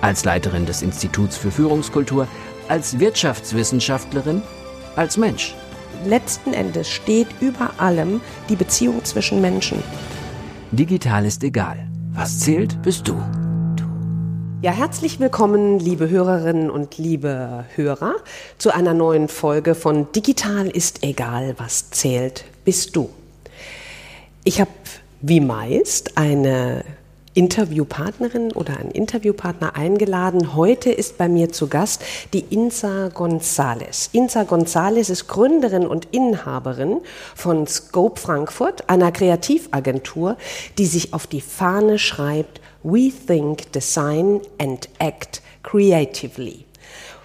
Als Leiterin des Instituts für Führungskultur, als Wirtschaftswissenschaftlerin als Mensch. Letzten Endes steht über allem die Beziehung zwischen Menschen. Digital ist egal. Was zählt, bist du. Ja, herzlich willkommen, liebe Hörerinnen und liebe Hörer, zu einer neuen Folge von Digital ist egal, was zählt, bist du. Ich habe wie meist eine Interviewpartnerin oder einen Interviewpartner eingeladen. Heute ist bei mir zu Gast die Insa Gonzales. Insa Gonzales ist Gründerin und Inhaberin von Scope Frankfurt, einer Kreativagentur, die sich auf die Fahne schreibt, We think, design and act creatively.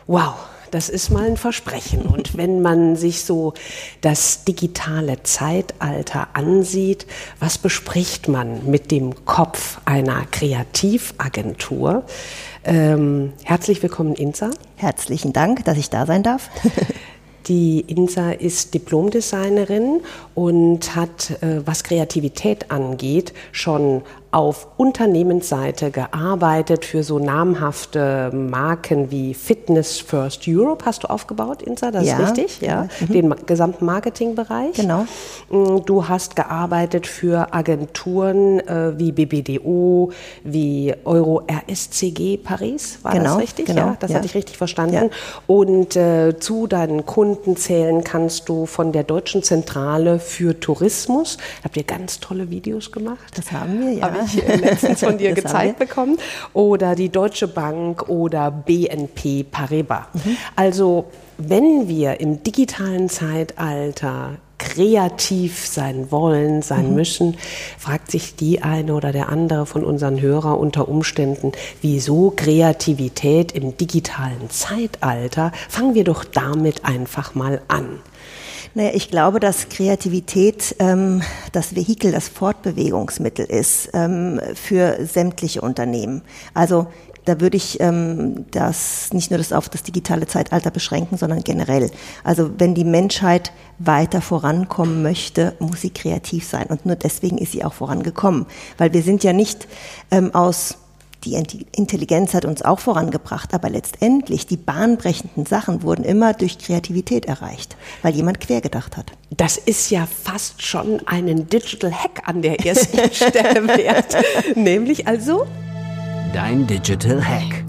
Wow, das ist mal ein Versprechen. Und wenn man sich so das digitale Zeitalter ansieht, was bespricht man mit dem Kopf einer Kreativagentur? Ähm, herzlich willkommen, Insa. Herzlichen Dank, dass ich da sein darf. Die Insa ist Diplomdesignerin und hat, äh, was Kreativität angeht, schon auf Unternehmensseite gearbeitet für so namhafte Marken wie Fitness First Europe hast du aufgebaut, Insa, das ja. ist richtig, ja, mhm. den gesamten Marketingbereich. Genau. Mm, du hast gearbeitet für Agenturen äh, wie BBDO, wie Euro RSCG Paris, war genau. das richtig? Genau. Ja, das ja. hatte ich richtig verstanden. Und äh, zu deinen Kunden zählen kannst du von der Deutschen Zentrale für Tourismus. Habt ihr ganz tolle Videos gemacht? Das haben wir, ja ich äh, letztens von dir gezeigt bekommen. Oder die Deutsche Bank oder BNP Paribas. Mhm. Also wenn wir im digitalen Zeitalter kreativ sein wollen, sein mhm. müssen, fragt sich die eine oder der andere von unseren Hörern unter Umständen, wieso Kreativität im digitalen Zeitalter? Fangen wir doch damit einfach mal an. Naja, ich glaube, dass Kreativität ähm, das Vehikel, das Fortbewegungsmittel ist ähm, für sämtliche Unternehmen. Also da würde ich ähm, das nicht nur das auf das digitale Zeitalter beschränken, sondern generell. Also wenn die Menschheit weiter vorankommen möchte, muss sie kreativ sein. Und nur deswegen ist sie auch vorangekommen. Weil wir sind ja nicht ähm, aus die Intelligenz hat uns auch vorangebracht, aber letztendlich die bahnbrechenden Sachen wurden immer durch Kreativität erreicht, weil jemand quergedacht hat. Das ist ja fast schon einen Digital Hack an der ersten Stelle wert, nämlich also dein Digital Hack.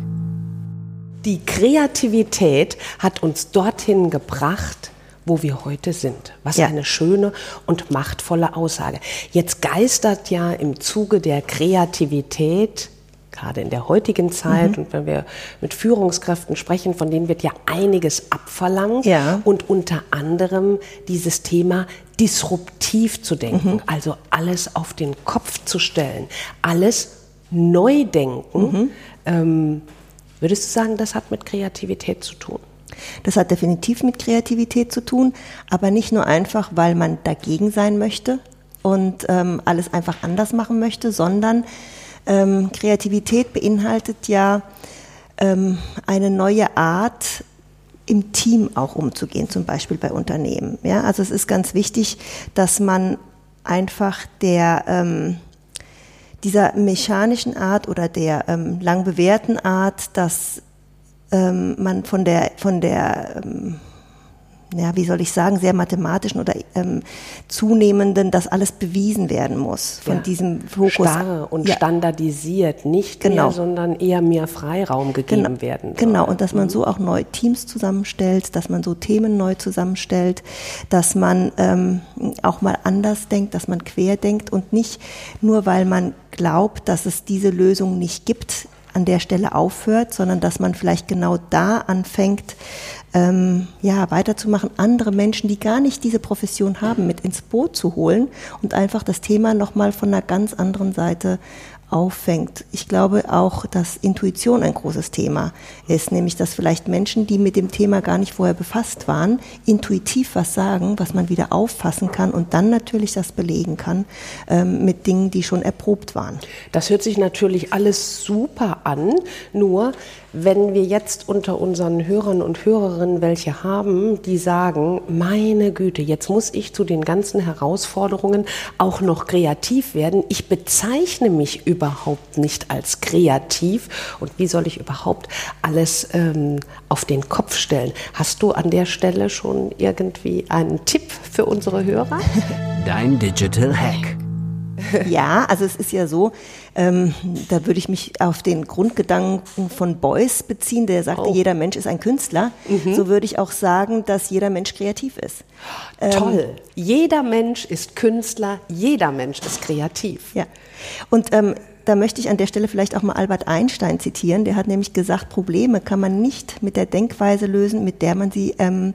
Die Kreativität hat uns dorthin gebracht, wo wir heute sind. Was ja. eine schöne und machtvolle Aussage. Jetzt geistert ja im Zuge der Kreativität gerade in der heutigen Zeit mhm. und wenn wir mit Führungskräften sprechen, von denen wird ja einiges abverlangt ja. und unter anderem dieses Thema disruptiv zu denken, mhm. also alles auf den Kopf zu stellen, alles neu denken. Mhm. Ähm, würdest du sagen, das hat mit Kreativität zu tun? Das hat definitiv mit Kreativität zu tun, aber nicht nur einfach, weil man dagegen sein möchte und ähm, alles einfach anders machen möchte, sondern ähm, Kreativität beinhaltet ja ähm, eine neue Art, im Team auch umzugehen, zum Beispiel bei Unternehmen. Ja, also es ist ganz wichtig, dass man einfach der ähm, dieser mechanischen Art oder der ähm, lang bewährten Art, dass ähm, man von der von der ähm, ja, wie soll ich sagen, sehr mathematischen oder ähm, zunehmenden, dass alles bewiesen werden muss von ja. diesem Fokus. Starre und ja. standardisiert, nicht genau. mehr, sondern eher mehr Freiraum gegeben genau. werden. Soll. Genau, und dass man mhm. so auch neue Teams zusammenstellt, dass man so Themen neu zusammenstellt, dass man ähm, auch mal anders denkt, dass man quer denkt und nicht nur, weil man glaubt, dass es diese Lösung nicht gibt, an der Stelle aufhört, sondern dass man vielleicht genau da anfängt, ähm, ja, weiterzumachen, andere Menschen, die gar nicht diese Profession haben, mit ins Boot zu holen und einfach das Thema nochmal von einer ganz anderen Seite auffängt. Ich glaube auch, dass Intuition ein großes Thema ist, nämlich dass vielleicht Menschen, die mit dem Thema gar nicht vorher befasst waren, intuitiv was sagen, was man wieder auffassen kann und dann natürlich das belegen kann ähm, mit Dingen, die schon erprobt waren. Das hört sich natürlich alles super an, nur wenn wir jetzt unter unseren Hörern und Hörerinnen welche haben, die sagen, meine Güte, jetzt muss ich zu den ganzen Herausforderungen auch noch kreativ werden. Ich bezeichne mich überhaupt nicht als kreativ. Und wie soll ich überhaupt alles ähm, auf den Kopf stellen? Hast du an der Stelle schon irgendwie einen Tipp für unsere Hörer? Dein Digital Hack. Ja, also es ist ja so, ähm, da würde ich mich auf den Grundgedanken von Beuys beziehen, der sagte, oh. jeder Mensch ist ein Künstler. Mhm. So würde ich auch sagen, dass jeder Mensch kreativ ist. Ähm, Toll. jeder Mensch ist Künstler, jeder Mensch ist kreativ. Ja. Und ähm, da möchte ich an der Stelle vielleicht auch mal Albert Einstein zitieren. Der hat nämlich gesagt, Probleme kann man nicht mit der Denkweise lösen, mit der man sie, ähm,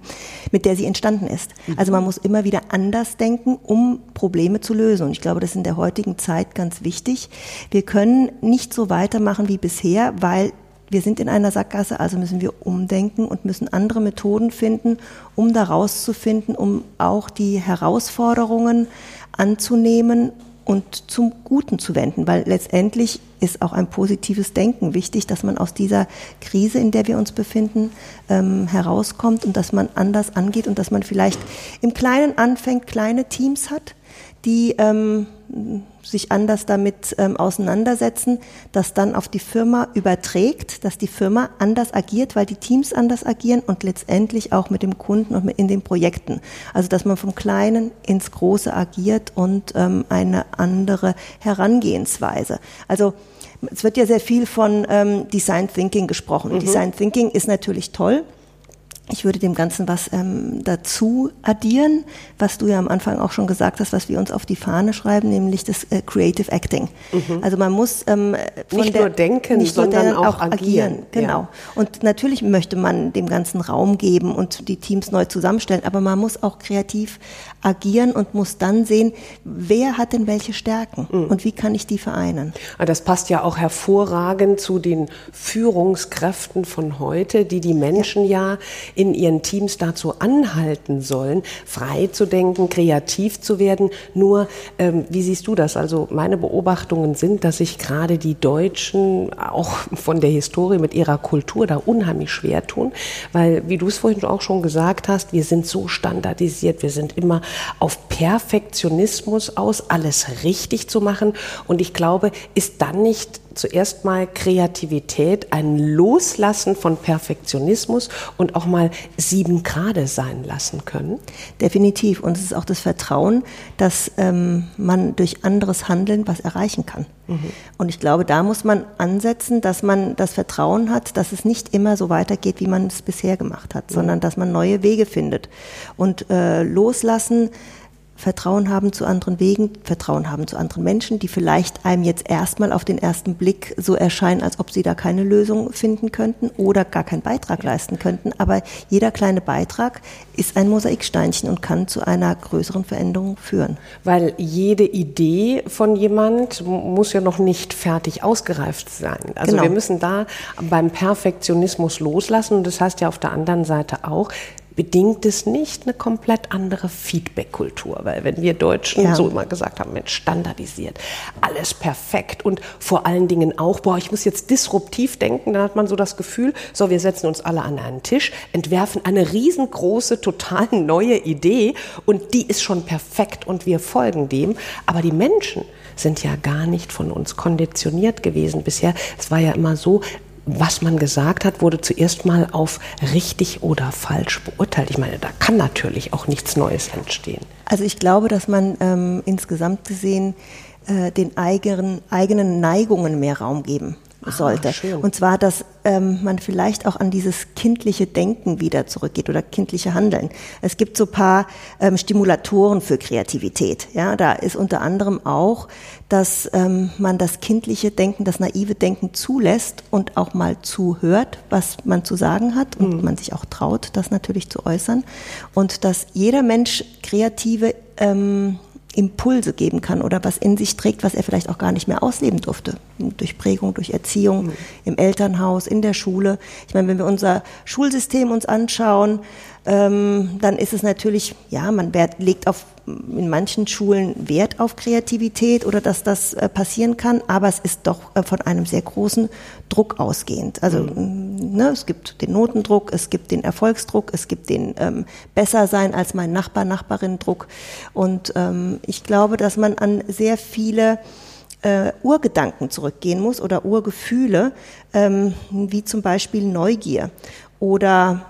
mit der sie entstanden ist. Also man muss immer wieder anders denken, um Probleme zu lösen. Und ich glaube, das ist in der heutigen Zeit ganz wichtig. Wir können nicht so weitermachen wie bisher, weil wir sind in einer Sackgasse, also müssen wir umdenken und müssen andere Methoden finden, um da rauszufinden, um auch die Herausforderungen anzunehmen und zum Guten zu wenden, weil letztendlich ist auch ein positives Denken wichtig, dass man aus dieser Krise, in der wir uns befinden, ähm, herauskommt und dass man anders angeht und dass man vielleicht im Kleinen anfängt, kleine Teams hat, die ähm, sich anders damit ähm, auseinandersetzen, das dann auf die Firma überträgt, dass die Firma anders agiert, weil die Teams anders agieren und letztendlich auch mit dem Kunden und mit in den Projekten. Also dass man vom Kleinen ins Große agiert und ähm, eine andere Herangehensweise. Also es wird ja sehr viel von ähm, Design Thinking gesprochen. Mhm. Design Thinking ist natürlich toll. Ich würde dem Ganzen was ähm, dazu addieren, was du ja am Anfang auch schon gesagt hast, was wir uns auf die Fahne schreiben, nämlich das äh, Creative Acting. Mhm. Also man muss ähm, nicht der, nur denken, nicht sondern nur auch, auch, agieren. agieren. Genau. Ja. Und natürlich möchte man dem ganzen Raum geben und die Teams neu zusammenstellen, aber man muss auch kreativ agieren und muss dann sehen, wer hat denn welche Stärken mhm. und wie kann ich die vereinen. Ah, das passt ja auch hervorragend zu den Führungskräften von heute, die die Menschen ja, ja in ihren Teams dazu anhalten sollen, frei zu denken, kreativ zu werden. Nur, ähm, wie siehst du das? Also meine Beobachtungen sind, dass sich gerade die Deutschen auch von der Historie mit ihrer Kultur da unheimlich schwer tun, weil, wie du es vorhin auch schon gesagt hast, wir sind so standardisiert, wir sind immer auf Perfektionismus aus, alles richtig zu machen. Und ich glaube, ist dann nicht zuerst mal Kreativität, ein Loslassen von Perfektionismus und auch mal sieben Grade sein lassen können? Definitiv. Und es ist auch das Vertrauen, dass ähm, man durch anderes Handeln was erreichen kann. Mhm. Und ich glaube, da muss man ansetzen, dass man das Vertrauen hat, dass es nicht immer so weitergeht, wie man es bisher gemacht hat, mhm. sondern dass man neue Wege findet. Und äh, loslassen, Vertrauen haben zu anderen Wegen, Vertrauen haben zu anderen Menschen, die vielleicht einem jetzt erstmal auf den ersten Blick so erscheinen, als ob sie da keine Lösung finden könnten oder gar keinen Beitrag leisten könnten. Aber jeder kleine Beitrag ist ein Mosaiksteinchen und kann zu einer größeren Veränderung führen. Weil jede Idee von jemand muss ja noch nicht fertig ausgereift sein. Also genau. wir müssen da beim Perfektionismus loslassen und das heißt ja auf der anderen Seite auch, bedingt es nicht eine komplett andere Feedback-Kultur. Weil wenn wir Deutschen ja. so immer gesagt haben, Mensch, standardisiert, alles perfekt und vor allen Dingen auch, boah, ich muss jetzt disruptiv denken, dann hat man so das Gefühl, so, wir setzen uns alle an einen Tisch, entwerfen eine riesengroße, total neue Idee und die ist schon perfekt und wir folgen dem. Aber die Menschen sind ja gar nicht von uns konditioniert gewesen bisher. Es war ja immer so, was man gesagt hat, wurde zuerst mal auf richtig oder falsch beurteilt. Ich meine, da kann natürlich auch nichts Neues entstehen. Also ich glaube, dass man ähm, insgesamt gesehen äh, den eigenen, eigenen Neigungen mehr Raum geben sollte. Ah, und zwar, dass ähm, man vielleicht auch an dieses kindliche Denken wieder zurückgeht oder kindliche Handeln. Es gibt so paar ähm, Stimulatoren für Kreativität. Ja, da ist unter anderem auch, dass ähm, man das kindliche Denken, das naive Denken zulässt und auch mal zuhört, was man zu sagen hat und mhm. man sich auch traut, das natürlich zu äußern und dass jeder Mensch kreative ähm, Impulse geben kann oder was in sich trägt, was er vielleicht auch gar nicht mehr ausleben durfte. Durch Prägung, durch Erziehung, mhm. im Elternhaus, in der Schule. Ich meine, wenn wir unser Schulsystem uns anschauen, ähm, dann ist es natürlich, ja, man legt auf, in manchen Schulen Wert auf Kreativität oder dass das äh, passieren kann, aber es ist doch äh, von einem sehr großen Druck ausgehend. Also mhm. ne, es gibt den Notendruck, es gibt den Erfolgsdruck, es gibt den ähm, besser sein als mein Nachbar, Nachbarin Druck. Und ähm, ich glaube, dass man an sehr viele äh, Urgedanken zurückgehen muss oder Urgefühle, ähm, wie zum Beispiel Neugier oder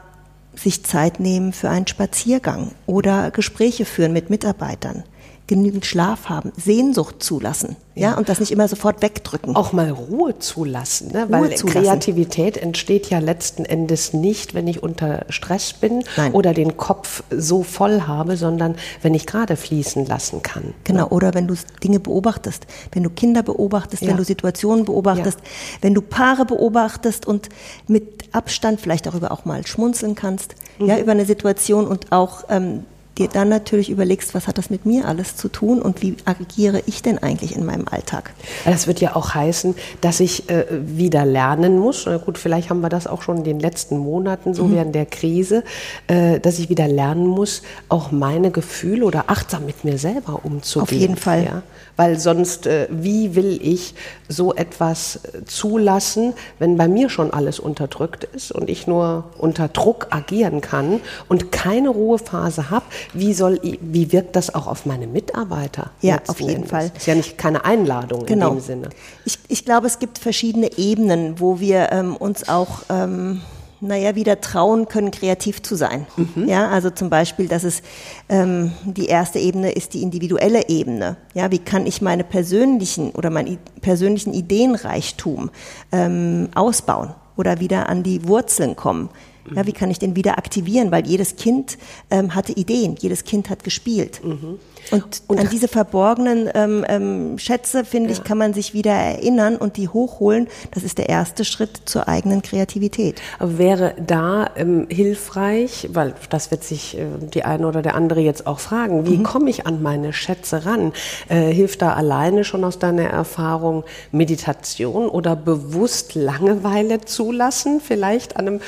sich Zeit nehmen für einen Spaziergang oder Gespräche führen mit Mitarbeitern genügend Schlaf haben, Sehnsucht zulassen, ja, und das nicht immer sofort wegdrücken. Auch mal Ruhe zulassen, ne? Ruhe weil zulassen. Kreativität entsteht ja letzten Endes nicht, wenn ich unter Stress bin Nein. oder den Kopf so voll habe, sondern wenn ich gerade fließen lassen kann. Genau, ne? oder wenn du Dinge beobachtest, wenn du Kinder beobachtest, ja. wenn du Situationen beobachtest, ja. wenn du Paare beobachtest und mit Abstand vielleicht darüber auch mal schmunzeln kannst, mhm. ja, über eine Situation und auch ähm, dir dann natürlich überlegst, was hat das mit mir alles zu tun und wie agiere ich denn eigentlich in meinem Alltag? Das wird ja auch heißen, dass ich äh, wieder lernen muss. Na gut, vielleicht haben wir das auch schon in den letzten Monaten so mhm. während der Krise, äh, dass ich wieder lernen muss, auch meine Gefühle oder achtsam mit mir selber umzugehen. Auf jeden Fall. Ja? Weil sonst, äh, wie will ich so etwas äh, zulassen, wenn bei mir schon alles unterdrückt ist und ich nur unter Druck agieren kann und keine Ruhephase habe, wie soll, wie wirkt das auch auf meine Mitarbeiter? Ja, auf jeden Endes? Fall. Ist ja nicht keine Einladung genau. in dem Sinne. Ich, ich glaube, es gibt verschiedene Ebenen, wo wir ähm, uns auch ähm, naja, wieder trauen können, kreativ zu sein. Mhm. Ja, also zum Beispiel, dass es ähm, die erste Ebene ist die individuelle Ebene. Ja, wie kann ich meine persönlichen oder meinen persönlichen Ideenreichtum ähm, ausbauen oder wieder an die Wurzeln kommen? Ja, wie kann ich den wieder aktivieren? Weil jedes Kind ähm, hatte Ideen, jedes Kind hat gespielt. Mhm. Und, und, an diese verborgenen ähm, ähm, Schätze, finde ja. ich, kann man sich wieder erinnern und die hochholen. Das ist der erste Schritt zur eigenen Kreativität. Wäre da ähm, hilfreich, weil das wird sich äh, die eine oder der andere jetzt auch fragen, wie mhm. komme ich an meine Schätze ran? Äh, hilft da alleine schon aus deiner Erfahrung Meditation oder bewusst Langeweile zulassen? Vielleicht an einem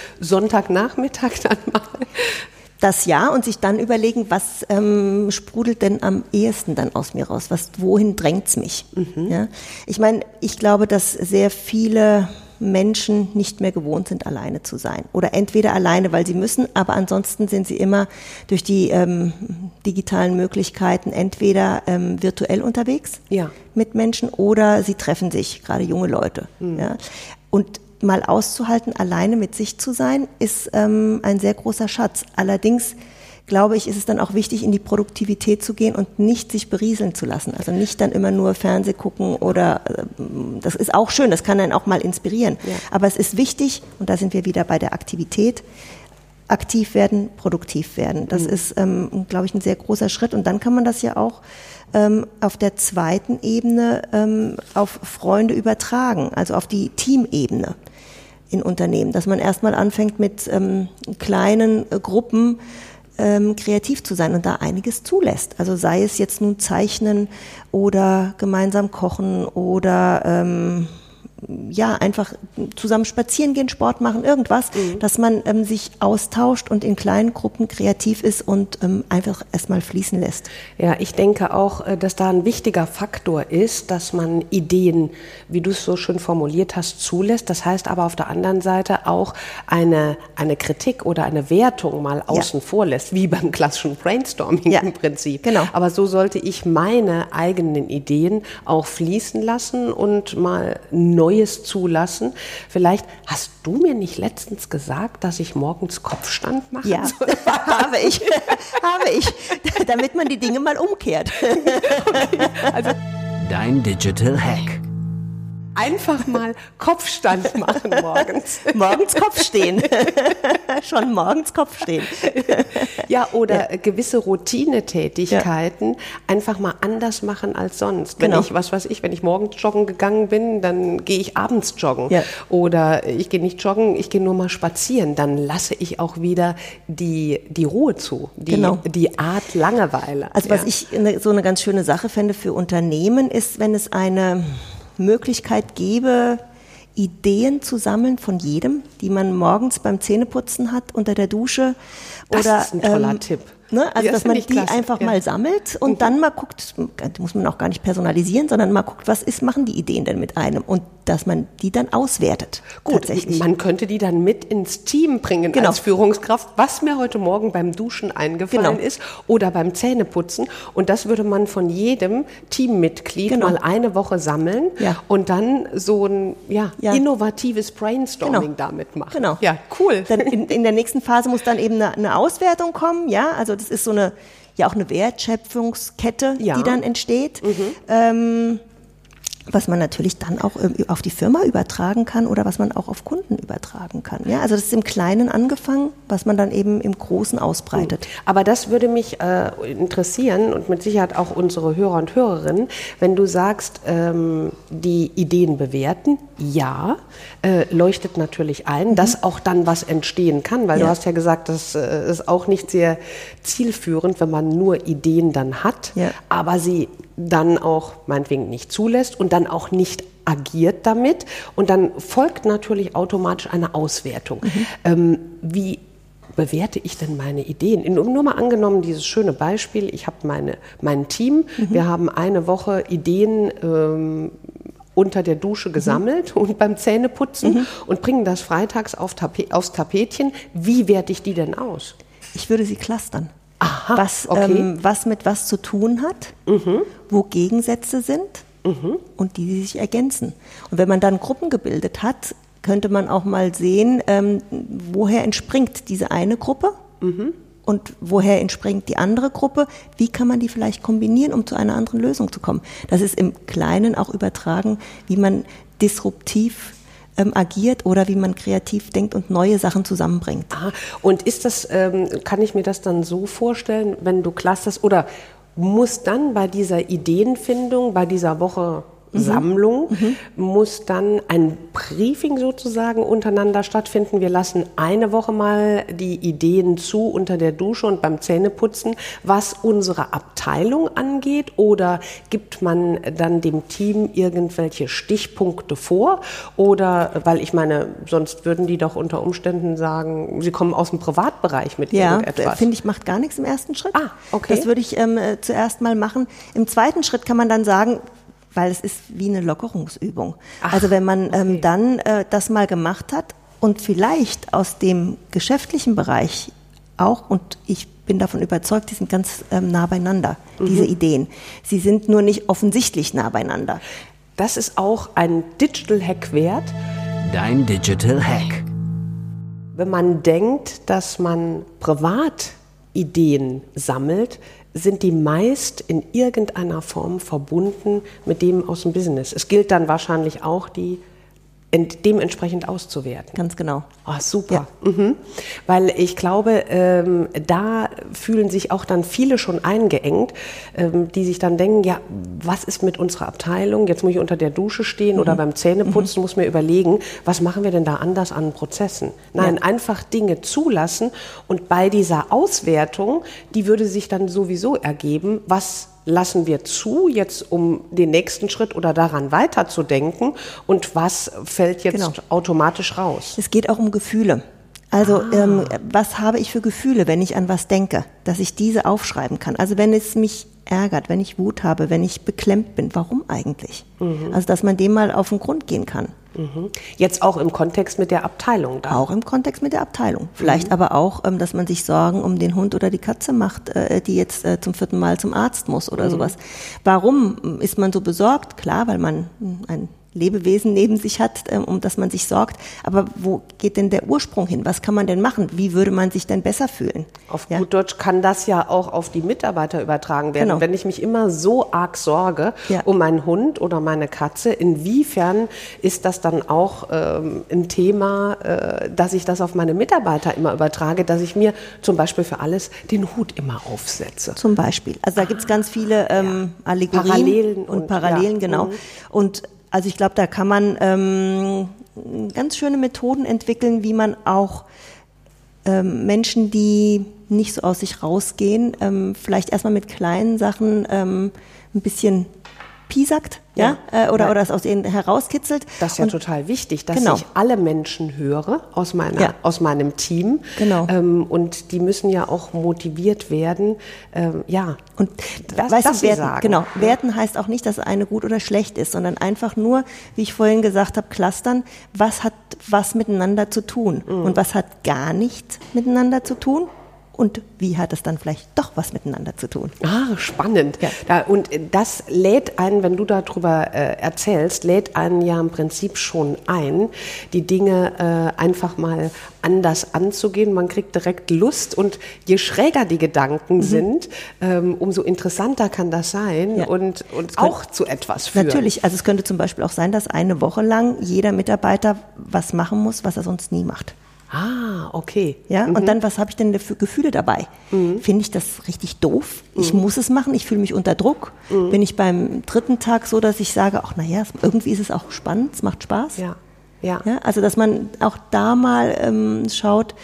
Sonntagnachmittag dann mal? das ja und sich dann überlegen, was ähm, sprudelt denn am ehesten dann aus mir raus? Was, wohin drängt's mich? Mhm. Ja? Ich meine, ich glaube, dass sehr viele Menschen nicht mehr gewohnt sind, alleine zu sein. Oder entweder alleine, weil sie müssen, aber ansonsten sind sie immer durch die ähm, digitalen Möglichkeiten entweder ähm, virtuell unterwegs ja. mit Menschen oder sie treffen sich, gerade junge Leute. Mhm. Ja? Und mal auszuhalten, alleine mit sich zu sein, ist ähm, ein sehr großer Schatz. Allerdings glaube ich, ist es dann auch wichtig, in die Produktivität zu gehen und nicht sich berieseln zu lassen. Also nicht dann immer nur Fernseh gucken oder äh, das ist auch schön, das kann einen auch mal inspirieren. Ja. Aber es ist wichtig, und da sind wir wieder bei der Aktivität, aktiv werden, produktiv werden. Das mhm. ist, ähm, glaube ich, ein sehr großer Schritt. Und dann kann man das ja auch ähm, auf der zweiten Ebene ähm, auf Freunde übertragen, also auf die Teamebene in Unternehmen, dass man erstmal anfängt mit ähm, kleinen äh, Gruppen ähm, kreativ zu sein und da einiges zulässt. Also sei es jetzt nun Zeichnen oder gemeinsam kochen oder ähm, ja, einfach zusammen spazieren gehen, Sport machen, irgendwas, mhm. dass man ähm, sich austauscht und in kleinen Gruppen kreativ ist und ähm, einfach erstmal fließen lässt. Ja, ich denke auch, äh, dass da ein wichtiger Faktor ist, dass man Ideen, wie du es so schön formuliert hast, zulässt. Das heißt aber auf der anderen Seite auch eine, eine Kritik oder eine Wertung mal außen ja. vor lässt, wie beim klassischen Brainstorming ja. im Prinzip. Genau. Aber so sollte ich meine eigenen Ideen auch fließen lassen und mal neu Neues zulassen. Vielleicht hast du mir nicht letztens gesagt, dass ich morgens Kopfstand mache? Ja, habe ich. habe ich. Damit man die Dinge mal umkehrt. also, Dein Digital Hack. Einfach mal Kopfstand machen morgens. morgens Kopf stehen. Schon morgens Kopf stehen. ja, oder ja. gewisse Routinetätigkeiten ja. einfach mal anders machen als sonst. Wenn genau. ich, was weiß ich, wenn ich morgens joggen gegangen bin, dann gehe ich abends joggen. Ja. Oder ich gehe nicht joggen, ich gehe nur mal spazieren. Dann lasse ich auch wieder die, die Ruhe zu, die, genau. die Art Langeweile. Also was ich so eine ganz schöne Sache fände für Unternehmen ist, wenn es eine Möglichkeit gäbe, Ideen zu sammeln von jedem, die man morgens beim Zähneputzen hat, unter der Dusche. Das oder, ist ein toller ähm, Tipp. Ne? Also, ja, dass man die klasse. einfach ja. mal sammelt und mhm. dann mal guckt, muss man auch gar nicht personalisieren, sondern mal guckt, was ist, machen die Ideen denn mit einem und dass man die dann auswertet. Gut, man könnte die dann mit ins Team bringen genau. als Führungskraft, was mir heute Morgen beim Duschen eingefallen genau. ist oder beim Zähneputzen und das würde man von jedem Teammitglied genau. mal eine Woche sammeln ja. und dann so ein ja, innovatives Brainstorming genau. damit machen. Genau. Ja, cool. Dann in, in der nächsten Phase muss dann eben eine, eine Auswertung kommen, ja, also das ist so eine, ja auch eine Wertschöpfungskette, ja. die dann entsteht. Mhm. Ähm, was man natürlich dann auch ähm, auf die Firma übertragen kann oder was man auch auf Kunden übertragen kann. Ja, also das ist im Kleinen angefangen, was man dann eben im Großen ausbreitet. Aber das würde mich äh, interessieren und mit Sicherheit auch unsere Hörer und Hörerinnen, wenn du sagst, ähm, die Ideen bewerten, ja, äh, leuchtet natürlich ein, mhm. dass auch dann was entstehen kann, weil ja. du hast ja gesagt, das äh, ist auch nicht sehr zielführend, wenn man nur Ideen dann hat, ja. aber sie dann auch meinetwegen nicht zulässt und dann auch nicht agiert damit. Und dann folgt natürlich automatisch eine Auswertung. Mhm. Ähm, wie bewerte ich denn meine Ideen? Nur mal angenommen, dieses schöne Beispiel, ich habe meine, mein Team, mhm. wir haben eine Woche Ideen ähm, unter der Dusche mhm. gesammelt mhm. und beim Zähneputzen mhm. und bringen das freitags auf Tape aufs Tapetchen. Wie werte ich die denn aus? Ich würde sie clustern. Aha, was, okay. ähm, was mit was zu tun hat, mhm. wo Gegensätze sind mhm. und die, die sich ergänzen. Und wenn man dann Gruppen gebildet hat, könnte man auch mal sehen, ähm, woher entspringt diese eine Gruppe mhm. und woher entspringt die andere Gruppe. Wie kann man die vielleicht kombinieren, um zu einer anderen Lösung zu kommen? Das ist im Kleinen auch übertragen, wie man disruptiv ähm, agiert oder wie man kreativ denkt und neue Sachen zusammenbringt. Ah, und ist das, ähm, kann ich mir das dann so vorstellen, wenn du clusterst oder muss dann bei dieser Ideenfindung, bei dieser Woche. Sammlung mhm. muss dann ein Briefing sozusagen untereinander stattfinden. Wir lassen eine Woche mal die Ideen zu unter der Dusche und beim Zähneputzen, was unsere Abteilung angeht oder gibt man dann dem Team irgendwelche Stichpunkte vor oder weil ich meine, sonst würden die doch unter Umständen sagen, sie kommen aus dem Privatbereich mit ja, irgendetwas. Ja, finde ich, macht gar nichts im ersten Schritt. Ah, okay. Das würde ich ähm, zuerst mal machen. Im zweiten Schritt kann man dann sagen, weil es ist wie eine Lockerungsübung. Ach, also wenn man ähm, okay. ähm, dann äh, das mal gemacht hat und vielleicht aus dem geschäftlichen Bereich auch, und ich bin davon überzeugt, die sind ganz ähm, nah beieinander, mhm. diese Ideen. Sie sind nur nicht offensichtlich nah beieinander. Das ist auch ein Digital Hack wert. Dein Digital Hack. Wenn man denkt, dass man privat Ideen sammelt, sind die meist in irgendeiner Form verbunden mit dem aus dem Business. Es gilt dann wahrscheinlich auch, die dementsprechend auszuwerten. Ganz genau. Oh, super. Ja. Mhm. Weil ich glaube, ähm, da fühlen sich auch dann viele schon eingeengt, ähm, die sich dann denken, ja, was ist mit unserer Abteilung? Jetzt muss ich unter der Dusche stehen mhm. oder beim Zähneputzen, mhm. muss mir überlegen, was machen wir denn da anders an Prozessen? Nein, ja. einfach Dinge zulassen und bei dieser Auswertung, die würde sich dann sowieso ergeben, was lassen wir zu, jetzt um den nächsten Schritt oder daran weiterzudenken und was fällt jetzt genau. automatisch raus? Es geht auch um Gefühle. Also ah. ähm, was habe ich für Gefühle, wenn ich an was denke, dass ich diese aufschreiben kann? Also wenn es mich ärgert, wenn ich Wut habe, wenn ich beklemmt bin, warum eigentlich? Mhm. Also dass man dem mal auf den Grund gehen kann. Mhm. Jetzt auch im Kontext mit der Abteilung. Da. Auch im Kontext mit der Abteilung. Vielleicht mhm. aber auch, ähm, dass man sich Sorgen um den Hund oder die Katze macht, äh, die jetzt äh, zum vierten Mal zum Arzt muss oder mhm. sowas. Warum ist man so besorgt? Klar, weil man ein Lebewesen neben sich hat, ähm, um das man sich sorgt. Aber wo geht denn der Ursprung hin? Was kann man denn machen? Wie würde man sich denn besser fühlen? Auf ja. gut Deutsch kann das ja auch auf die Mitarbeiter übertragen werden. Genau. Wenn ich mich immer so arg sorge ja. um meinen Hund oder meine Katze, inwiefern ist das dann auch ähm, ein Thema, äh, dass ich das auf meine Mitarbeiter immer übertrage, dass ich mir zum Beispiel für alles den Hut immer aufsetze? Zum Beispiel. Also da gibt es ganz viele ähm, ja. Allegorien Parallelen und, und Parallelen, genau. Mhm. Und also ich glaube, da kann man ähm, ganz schöne Methoden entwickeln, wie man auch ähm, Menschen, die nicht so aus sich rausgehen, ähm, vielleicht erstmal mit kleinen Sachen ähm, ein bisschen piesackt, ja, ja? Äh, oder, ja. oder es aus ihnen herauskitzelt. Das ist ja und, total wichtig, dass genau. ich alle Menschen höre aus, meiner, ja. aus meinem Team. Genau. Ähm, und die müssen ja auch motiviert werden. Ähm, ja. Und das, weißt das du, werten, sagen. Genau. Werten heißt auch nicht, dass eine gut oder schlecht ist, sondern einfach nur, wie ich vorhin gesagt habe, clustern, was hat was miteinander zu tun mhm. und was hat gar nichts miteinander zu tun und wie hat es dann vielleicht doch was miteinander zu tun? Ah, spannend. Ja. Da, und das lädt einen, wenn du darüber äh, erzählst, lädt einen ja im Prinzip schon ein, die Dinge äh, einfach mal anders anzugehen. Man kriegt direkt Lust und je schräger die Gedanken mhm. sind, ähm, umso interessanter kann das sein ja. und, und auch zu etwas führen. Natürlich, also es könnte zum Beispiel auch sein, dass eine Woche lang jeder Mitarbeiter was machen muss, was er sonst nie macht. Ah, okay. Ja, mhm. und dann, was habe ich denn für Gefühle dabei? Mhm. Finde ich das richtig doof? Mhm. Ich muss es machen, ich fühle mich unter Druck. Mhm. Bin ich beim dritten Tag so, dass ich sage, ach naja, irgendwie ist es auch spannend, es macht Spaß. Ja. Ja. ja also, dass man auch da mal ähm, schaut,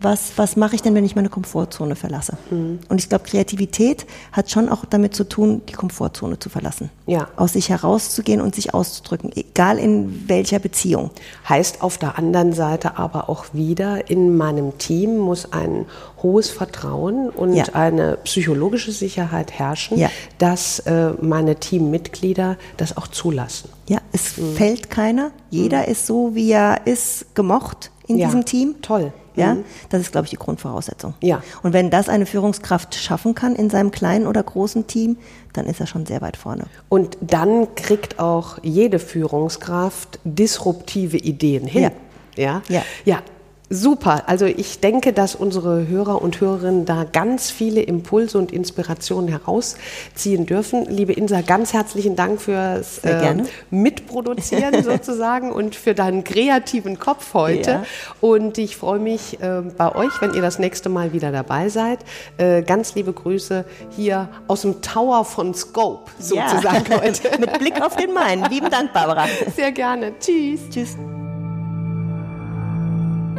was, was mache ich denn, wenn ich meine Komfortzone verlasse? Mhm. Und ich glaube, Kreativität hat schon auch damit zu tun, die Komfortzone zu verlassen. Ja. Aus sich herauszugehen und sich auszudrücken, egal in welcher Beziehung. Heißt auf der anderen Seite aber auch wieder, in meinem Team muss ein hohes Vertrauen und ja. eine psychologische Sicherheit herrschen, ja. dass äh, meine Teammitglieder das auch zulassen. Ja, es mhm. fällt keiner. Jeder mhm. ist so, wie er ist, gemocht in ja. diesem Team. Toll. Ja, mhm. das ist, glaube ich, die Grundvoraussetzung. Ja. Und wenn das eine Führungskraft schaffen kann in seinem kleinen oder großen Team, dann ist er schon sehr weit vorne. Und dann kriegt auch jede Führungskraft disruptive Ideen hin. Ja. Ja. ja. ja. Super. Also ich denke, dass unsere Hörer und Hörerinnen da ganz viele Impulse und Inspirationen herausziehen dürfen. Liebe Insa, ganz herzlichen Dank fürs äh, Mitproduzieren sozusagen und für deinen kreativen Kopf heute. Ja. Und ich freue mich äh, bei euch, wenn ihr das nächste Mal wieder dabei seid. Äh, ganz liebe Grüße hier aus dem Tower von Scope sozusagen ja. heute. Mit Blick auf den Main. Lieben Dank, Barbara. Sehr gerne. Tschüss. Tschüss.